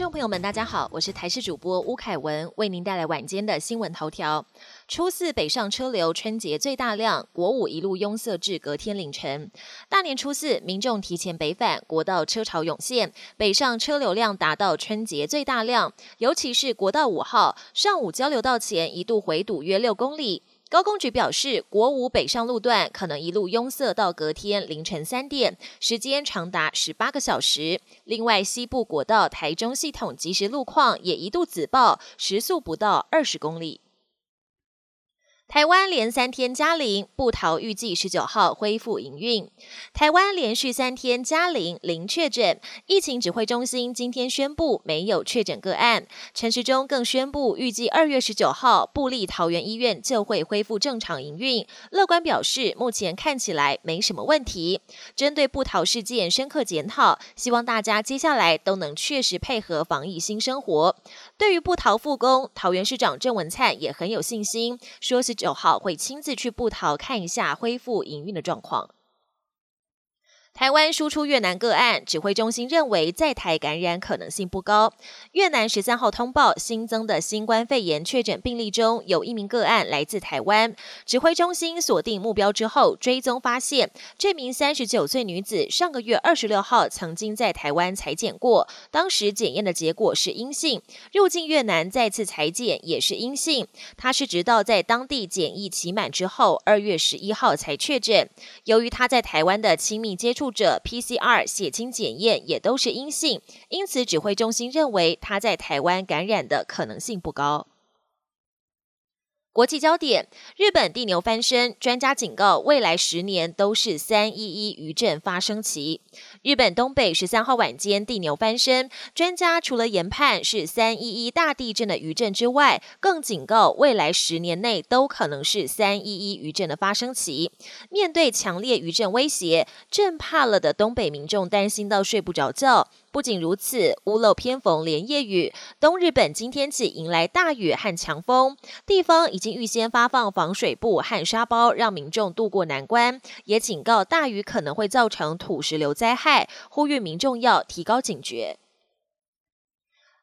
众朋友们，大家好，我是台视主播吴凯文，为您带来晚间的新闻头条。初四北上车流，春节最大量，国五一路拥塞至隔天凌晨。大年初四，民众提前北返，国道车潮涌现，北上车流量达到春节最大量，尤其是国道五号，上午交流道前一度回堵约六公里。高工局表示，国五北上路段可能一路拥塞到隔天凌晨三点，时间长达十八个小时。另外，西部国道台中系统即时路况也一度紫爆，时速不到二十公里。台湾连三天加零，布桃预计十九号恢复营运。台湾连续三天加零零确诊，疫情指挥中心今天宣布没有确诊个案。陈时中更宣布，预计二月十九号布利桃园医院就会恢复正常营运，乐观表示目前看起来没什么问题。针对布桃事件深刻检讨，希望大家接下来都能确实配合防疫新生活。对于布桃复工，桃园市长郑文灿也很有信心，说是。九号会亲自去布桃看一下恢复营运的状况。台湾输出越南个案，指挥中心认为在台感染可能性不高。越南十三号通报新增的新冠肺炎确诊病例中有一名个案来自台湾，指挥中心锁定目标之后追踪发现，这名三十九岁女子上个月二十六号曾经在台湾裁检过，当时检验的结果是阴性，入境越南再次裁检也是阴性。她是直到在当地检疫期满之后，二月十一号才确诊。由于她在台湾的亲密接触。者 PCR 血清检验也都是阴性，因此指挥中心认为他在台湾感染的可能性不高。国际焦点：日本地牛翻身，专家警告未来十年都是三一一余震发生期。日本东北十三号晚间地牛翻身，专家除了研判是三一一大地震的余震之外，更警告未来十年内都可能是三一一余震的发生期。面对强烈余震威胁，震怕了的东北民众担心到睡不着觉。不仅如此，屋漏偏逢连夜雨，东日本今天起迎来大雨和强风，地方已经预先发放防水布和沙包，让民众渡过难关，也警告大雨可能会造成土石流灾害，呼吁民众要提高警觉。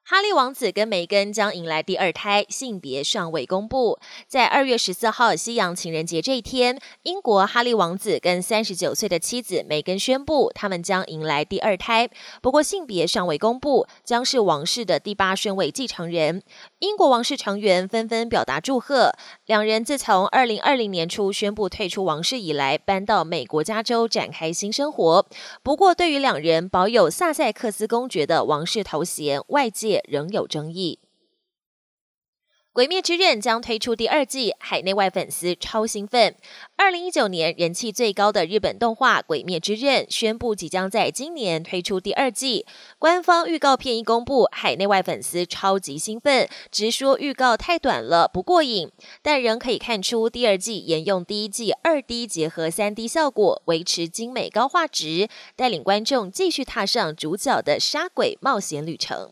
哈利王子跟梅根将迎来第二胎，性别尚未公布。在二月十四号西洋情人节这一天，英国哈利王子跟三十九岁的妻子梅根宣布，他们将迎来第二胎。不过性别尚未公布，将是王室的第八顺位继承人。英国王室成员纷纷表达祝贺。两人自从二零二零年初宣布退出王室以来，搬到美国加州展开新生活。不过，对于两人保有萨塞克斯公爵的王室头衔，外界仍有争议。《鬼灭之刃》将推出第二季，海内外粉丝超兴奋。二零一九年人气最高的日本动画《鬼灭之刃》宣布即将在今年推出第二季。官方预告片一公布，海内外粉丝超级兴奋，直说预告太短了，不过瘾。但仍可以看出第二季沿用第一季二 D 结合三 D 效果，维持精美高画质，带领观众继续踏上主角的杀鬼冒险旅程。